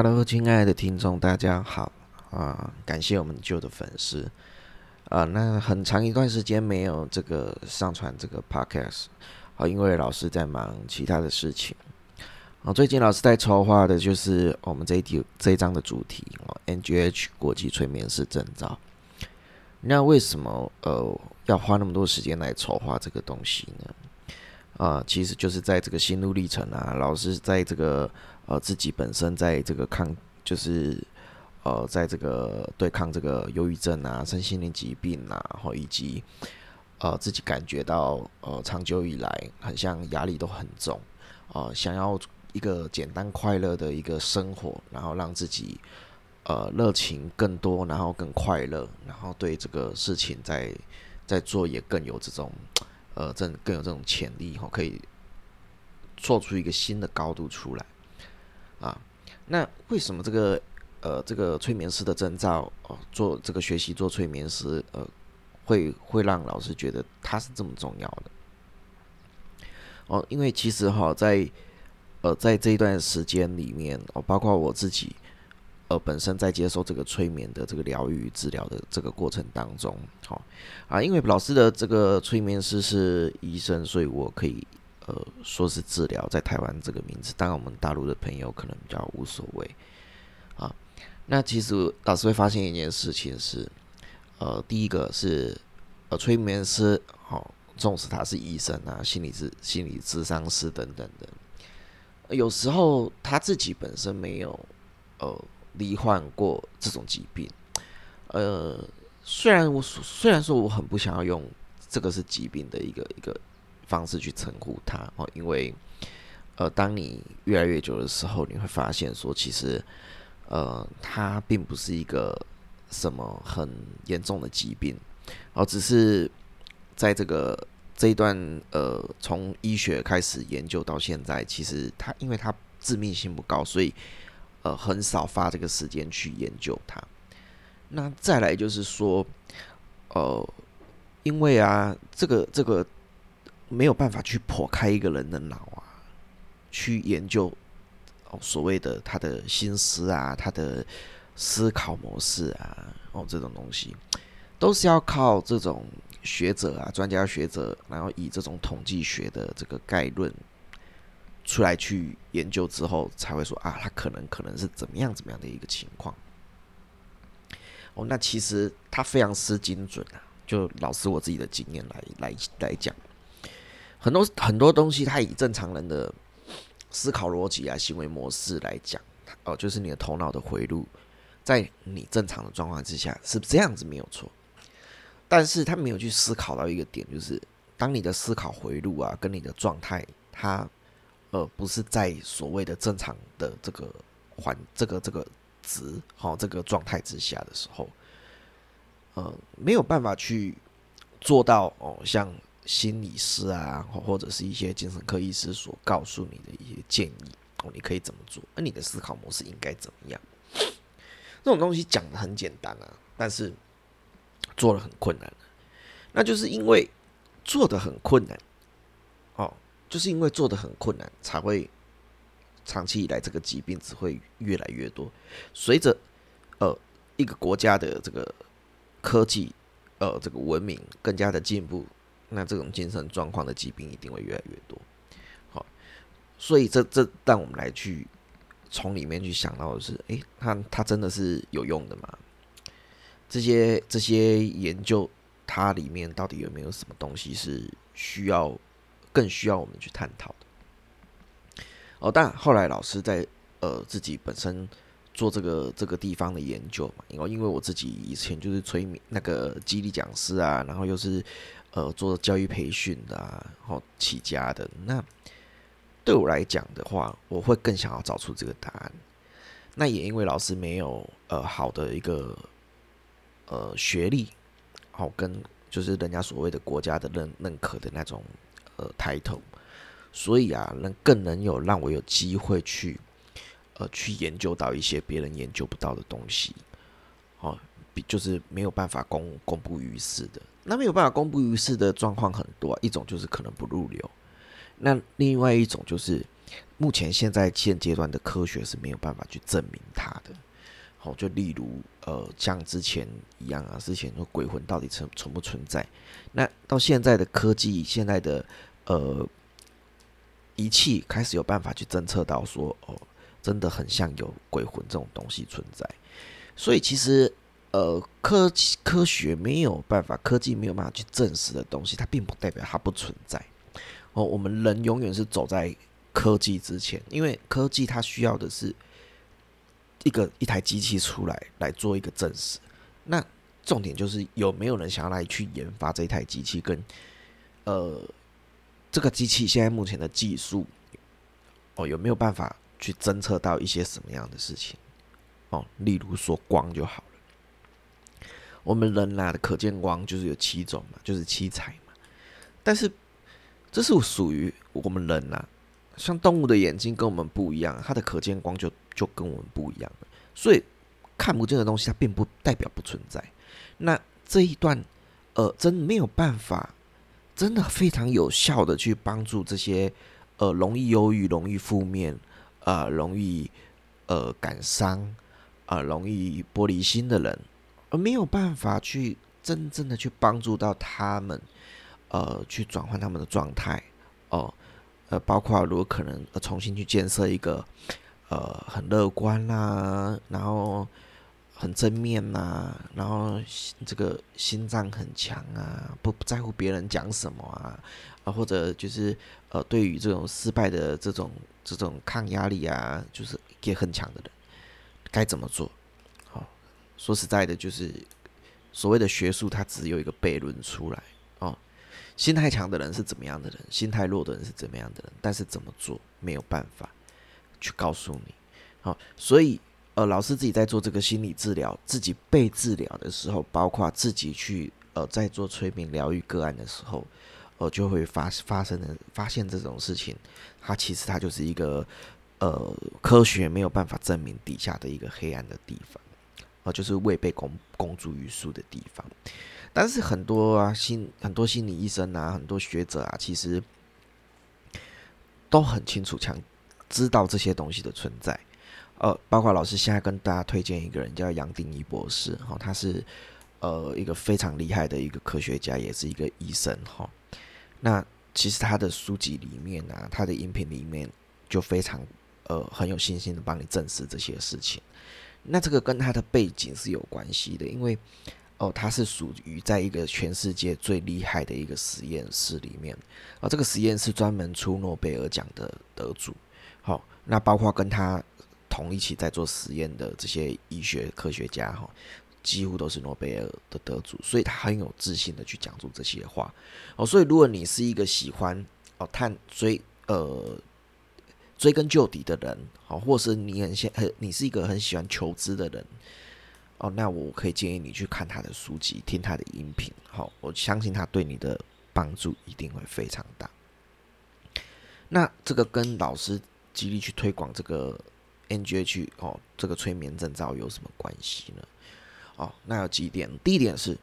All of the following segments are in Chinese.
Hello，亲爱的听众，大家好啊！感谢我们旧的粉丝啊，那很长一段时间没有这个上传这个 Podcast 啊，因为老师在忙其他的事情啊。最近老师在筹划的就是我们这一题这一章的主题哦，NGH 国际催眠师证照。那为什么呃要花那么多时间来筹划这个东西呢？啊，其实就是在这个心路历程啊，老师在这个呃自己本身在这个抗，就是呃在这个对抗这个忧郁症啊、身心灵疾病啊，然后以及呃自己感觉到呃长久以来很像压力都很重啊，想要一个简单快乐的一个生活，然后让自己呃热情更多，然后更快乐，然后对这个事情在在做也更有这种。呃，这更有这种潜力哈，可以做出一个新的高度出来啊。那为什么这个呃这个催眠师的证照哦，做这个学习做催眠师呃，会会让老师觉得他是这么重要的？哦，因为其实哈，在呃在这一段时间里面哦，包括我自己。呃，本身在接受这个催眠的这个疗愈治疗的这个过程当中，好啊，因为老师的这个催眠师是医生，所以我可以呃说是治疗，在台湾这个名字，当然我们大陆的朋友可能比较无所谓啊。那其实老师会发现一件事情是，呃，第一个是呃催眠师，好，纵使他是医生啊，心理治心理智商师等等的，有时候他自己本身没有呃。罹患过这种疾病，呃，虽然我虽然说我很不想要用这个是疾病的一个一个方式去称呼它哦，因为呃，当你越来越久的时候，你会发现说，其实呃，它并不是一个什么很严重的疾病哦，只是在这个这一段呃，从医学开始研究到现在，其实它因为它致命性不高，所以。很少花这个时间去研究它。那再来就是说，呃，因为啊，这个这个没有办法去破开一个人的脑啊，去研究哦所谓的他的心思啊，他的思考模式啊，哦这种东西，都是要靠这种学者啊、专家学者，然后以这种统计学的这个概论。出来去研究之后，才会说啊，他可能可能是怎么样怎么样的一个情况。哦，那其实他非常失精准啊。就老师我自己的经验来来来讲，很多很多东西，他以正常人的思考逻辑啊、行为模式来讲，哦，就是你的头脑的回路，在你正常的状况之下是这样子没有错。但是他没有去思考到一个点，就是当你的思考回路啊，跟你的状态，它。而不是在所谓的正常的这个环这个这个值好这个状态之下的时候，呃，没有办法去做到哦，像心理师啊，或者是一些精神科医师所告诉你的一些建议哦，你可以怎么做？那你的思考模式应该怎么样？这种东西讲的很简单啊，但是做的很困难。那就是因为做的很困难。就是因为做的很困难，才会长期以来这个疾病只会越来越多。随着呃一个国家的这个科技呃这个文明更加的进步，那这种精神状况的疾病一定会越来越多。好，所以这这让我们来去从里面去想到的是，诶，它它真的是有用的吗？这些这些研究它里面到底有没有什么东西是需要？更需要我们去探讨的哦。但后来老师在呃自己本身做这个这个地方的研究嘛，因为因为我自己以前就是催眠那个激励讲师啊，然后又是呃做教育培训的啊，然后起家的。那对我来讲的话，我会更想要找出这个答案。那也因为老师没有呃好的一个呃学历，好跟就是人家所谓的国家的认认可的那种。呃，抬头，所以啊，能更能有让我有机会去，呃，去研究到一些别人研究不到的东西，哦，就是没有办法公公布于世的。那没有办法公布于世的状况很多，一种就是可能不入流，那另外一种就是目前现在现阶段的科学是没有办法去证明它的。好，就例如呃，像之前一样啊，之前说鬼魂到底存存不存在？那到现在的科技，现在的呃仪器开始有办法去侦测到说，哦，真的很像有鬼魂这种东西存在。所以其实呃，科科学没有办法，科技没有办法去证实的东西，它并不代表它不存在。哦，我们人永远是走在科技之前，因为科技它需要的是。一个一台机器出来来做一个证实，那重点就是有没有人想要来去研发这一台机器，跟呃这个机器现在目前的技术哦有没有办法去侦测到一些什么样的事情哦？例如说光就好了，我们人拿的可见光就是有七种嘛，就是七彩嘛，但是这是属于我们人呐。像动物的眼睛跟我们不一样，它的可见光就就跟我们不一样，所以看不见的东西它并不代表不存在。那这一段，呃，真没有办法，真的非常有效的去帮助这些呃容易忧郁、容易负面、呃容易呃感伤、啊容易玻璃心的人，而没有办法去真正的去帮助到他们，呃，去转换他们的状态，哦。呃，包括如果可能重新去建设一个呃很乐观啦，然后很正面呐，然后这个心脏很强啊，不不在乎别人讲什么啊，啊或者就是呃对于这种失败的这种这种抗压力啊，就是也很强的人，该怎么做？好，说实在的，就是所谓的学术，它只有一个悖论出来哦。心态强的人是怎么样的人？心态弱的人是怎么样的人？但是怎么做没有办法去告诉你。好，所以呃，老师自己在做这个心理治疗，自己被治疗的时候，包括自己去呃在做催眠疗愈个案的时候，呃，就会发发生的发现这种事情，它其实它就是一个呃科学没有办法证明底下的一个黑暗的地方，呃，就是未被公公诸于世的地方。但是很多啊心很多心理医生啊，很多学者啊，其实都很清楚，强知道这些东西的存在。呃，包括老师现在跟大家推荐一个人叫杨定一博士，哈，他是呃一个非常厉害的一个科学家，也是一个医生，哈。那其实他的书籍里面啊，他的音频里面就非常呃很有信心的帮你证实这些事情。那这个跟他的背景是有关系的，因为。哦，他是属于在一个全世界最厉害的一个实验室里面，而这个实验室专门出诺贝尔奖的得主。好，那包括跟他同一起在做实验的这些医学科学家，哈，几乎都是诺贝尔的得主，所以他很有自信的去讲出这些话。哦，所以如果你是一个喜欢哦探追呃追根究底的人，好，或是你很现很你是一个很喜欢求知的人。哦，那我可以建议你去看他的书籍，听他的音频。好，我相信他对你的帮助一定会非常大。那这个跟老师极力去推广这个 NGH 哦，这个催眠证照有什么关系呢？哦，那有几点。第一点是，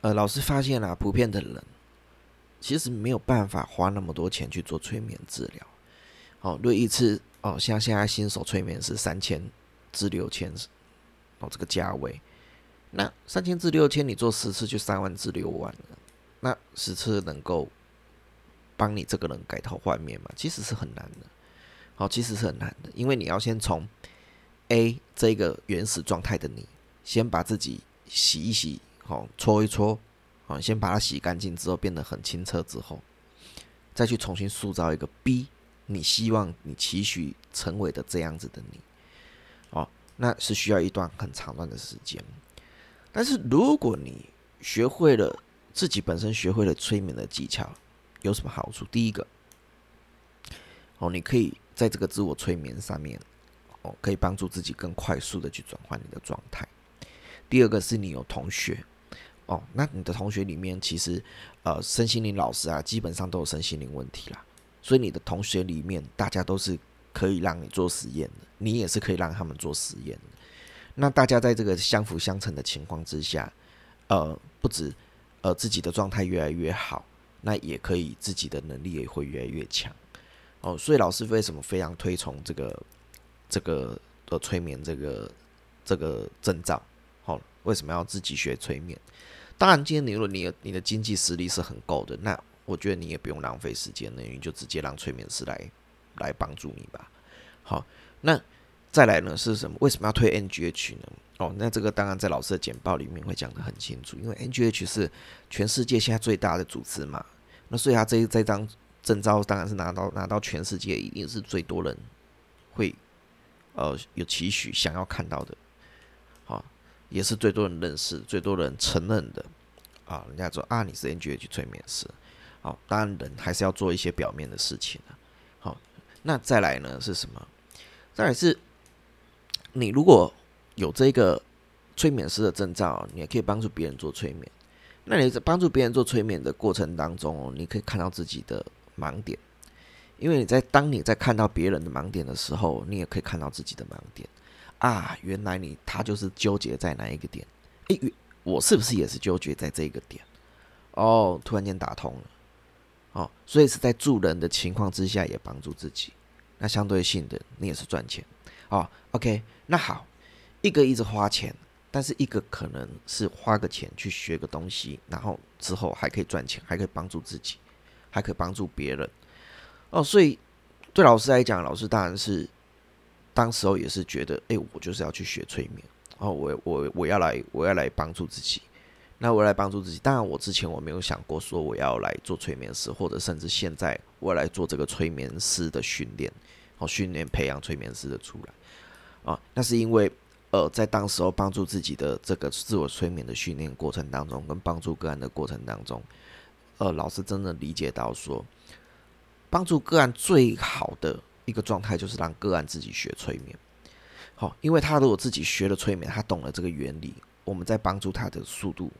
呃，老师发现了，普遍的人其实没有办法花那么多钱去做催眠治疗。哦，如果一次哦，像现在新手催眠是三千至六千。哦这个价位，那三千至六千，你做十次就三万至六万了。那十次能够帮你这个人改头换面吗？其实是很难的。好，其实是很难的，因为你要先从 A 这个原始状态的你，先把自己洗一洗，好搓一搓，好先把它洗干净之后变得很清澈之后，再去重新塑造一个 B，你希望你期许成为的这样子的你。哦那是需要一段很长段的时间，但是如果你学会了自己本身学会了催眠的技巧，有什么好处？第一个，哦，你可以在这个自我催眠上面，哦，可以帮助自己更快速的去转换你的状态。第二个是你有同学，哦，那你的同学里面其实，呃，身心灵老师啊，基本上都有身心灵问题啦，所以你的同学里面大家都是。可以让你做实验的，你也是可以让他们做实验的。那大家在这个相辅相成的情况之下，呃，不止呃自己的状态越来越好，那也可以自己的能力也会越来越强。哦，所以老师为什么非常推崇这个这个的催眠这个这个证照？好，为什么要自己学催眠？当然，今天你如果你你的经济实力是很够的，那我觉得你也不用浪费时间了，你就直接让催眠师来来帮助你吧。好，那再来呢是什么？为什么要推 NGH 呢？哦，那这个当然在老师的简报里面会讲得很清楚，因为 NGH 是全世界现在最大的组织嘛，那所以他这这张证照当然是拿到拿到全世界一定是最多人会呃有期许想要看到的，好，也是最多人认识、最多人承认的啊。人家说啊，你是 NGH 催眠师，好，当然人还是要做一些表面的事情的。好，那再来呢是什么？再来是你如果有这个催眠师的证照，你也可以帮助别人做催眠。那你在帮助别人做催眠的过程当中，你可以看到自己的盲点，因为你在当你在看到别人的盲点的时候，你也可以看到自己的盲点啊。原来你他就是纠结在哪一个点？诶，我是不是也是纠结在这个点？哦，突然间打通了。哦，所以是在助人的情况之下也帮助自己，那相对性的你也是赚钱。哦，OK，那好。一个一直花钱，但是一个可能是花个钱去学个东西，然后之后还可以赚钱，还可以帮助自己，还可以帮助别人。哦，所以对老师来讲，老师当然是当时候也是觉得，哎，我就是要去学催眠，哦，我我我要来我要来帮助自己，那我来帮助自己。当然，我之前我没有想过说我要来做催眠师，或者甚至现在我来做这个催眠师的训练，哦，训练培养催眠师的出来，啊，那是因为。呃，在当时候帮助自己的这个自我催眠的训练过程当中，跟帮助个案的过程当中，呃，老师真的理解到说，帮助个案最好的一个状态就是让个案自己学催眠。好，因为他如果自己学了催眠，他懂了这个原理，我们在帮助他的速度，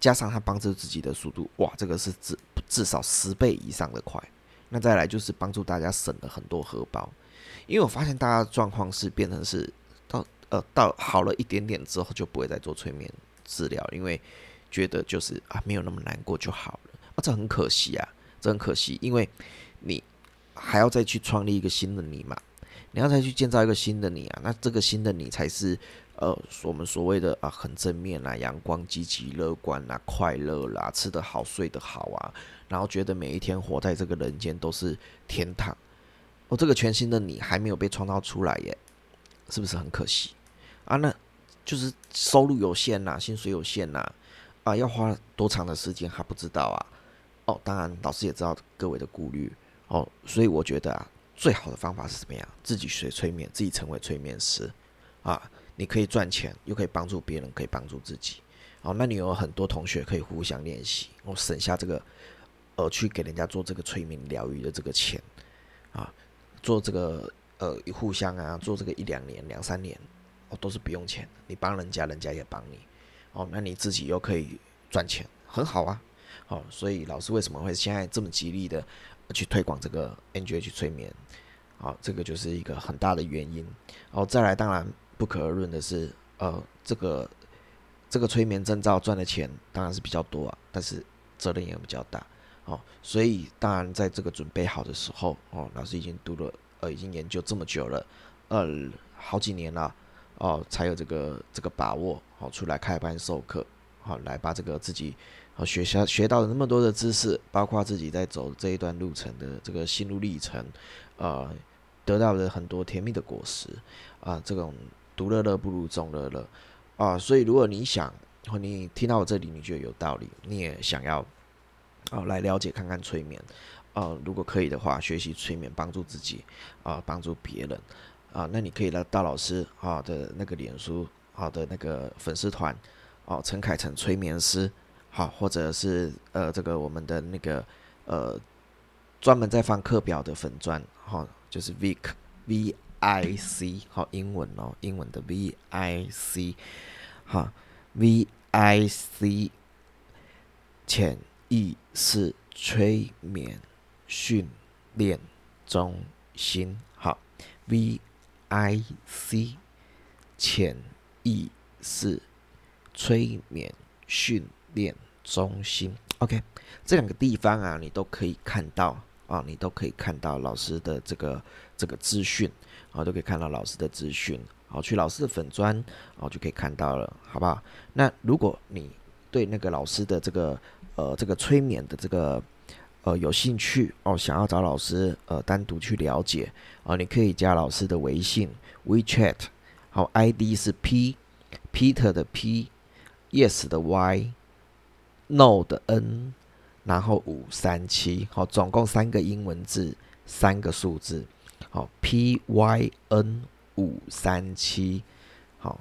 加上他帮助自己的速度，哇，这个是至至少十倍以上的快。那再来就是帮助大家省了很多荷包，因为我发现大家状况是变成是到。呃，到好了一点点之后，就不会再做催眠治疗，因为觉得就是啊，没有那么难过就好了。这很可惜啊，这很可惜，因为你还要再去创立一个新的你嘛，你要再去建造一个新的你啊，那这个新的你才是呃，我们所谓的啊，很正面啦，阳光、积极、乐观啦，快乐啦，吃得好、睡得好啊，然后觉得每一天活在这个人间都是天堂。哦，这个全新的你还没有被创造出来耶，是不是很可惜？啊，那就是收入有限呐，薪水有限呐，啊，要花多长的时间还不知道啊。哦，当然老师也知道各位的顾虑哦，所以我觉得啊，最好的方法是怎么样？自己学催眠，自己成为催眠师啊，你可以赚钱，又可以帮助别人，可以帮助自己。哦，那你有很多同学可以互相练习，我省下这个呃去给人家做这个催眠疗愈的这个钱啊，做这个呃互相啊，做这个一两年、两三年。哦，都是不用钱，你帮人家人家也帮你，哦，那你自己又可以赚钱，很好啊，哦，所以老师为什么会现在这么极力的去推广这个 NGH 催眠？好，这个就是一个很大的原因。哦，再来，当然不可而论的是，呃，这个这个催眠证照赚的钱当然是比较多啊，但是责任也比较大，哦，所以当然在这个准备好的时候，哦，老师已经读了，呃，已经研究这么久了，呃，好几年了。哦，才有这个这个把握，好出来开班授课，好来把这个自己学校学到的那么多的知识，包括自己在走这一段路程的这个心路历程，呃，得到了很多甜蜜的果实啊，这种独乐乐不如众乐乐啊，所以如果你想，或你听到我这里你觉得有道理，你也想要哦来了解看看催眠，啊，如果可以的话，学习催眠帮助自己啊，帮助别人。啊，那你可以来到老师啊的那个脸书好的那个粉丝团哦，陈凯成催眠师好，或者是呃这个我们的那个呃专门在放课表的粉钻好，就是 Vic V I C 好英文哦，英文的 V I C 好 V I C 潜意识催眠训练中心好 V。I C 潜意识催眠训练中心，OK，这两个地方啊，你都可以看到啊，你都可以看到老师的这个这个资讯，啊，都可以看到老师的资讯，好，去老师的粉砖，哦，就可以看到了，好不好？那如果你对那个老师的这个呃这个催眠的这个呃有兴趣哦，想要找老师呃单独去了解啊，你可以加老师的微信 WeChat，好，ID 是 P Peter 的 P，Yes 的 Y no 的 N。然后五三七，好，总共三个英文字，三个数字，好，P Y N 五三七，好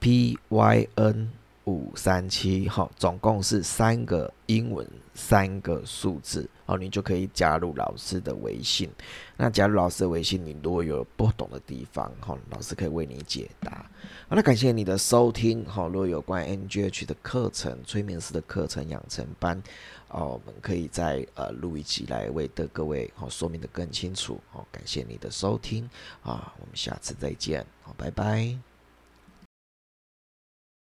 ，P Y N 五三七，哈，总共是三个英文，三个数字。哦，你就可以加入老师的微信。那加入老师的微信，你如果有不懂的地方，哈，老师可以为你解答。好，那感谢你的收听。哈，如果有关 NGH 的课程、催眠师的课程养成班，哦，我们可以在呃录一集来为的各位好说明的更清楚。好，感谢你的收听啊，我们下次再见。好，拜拜。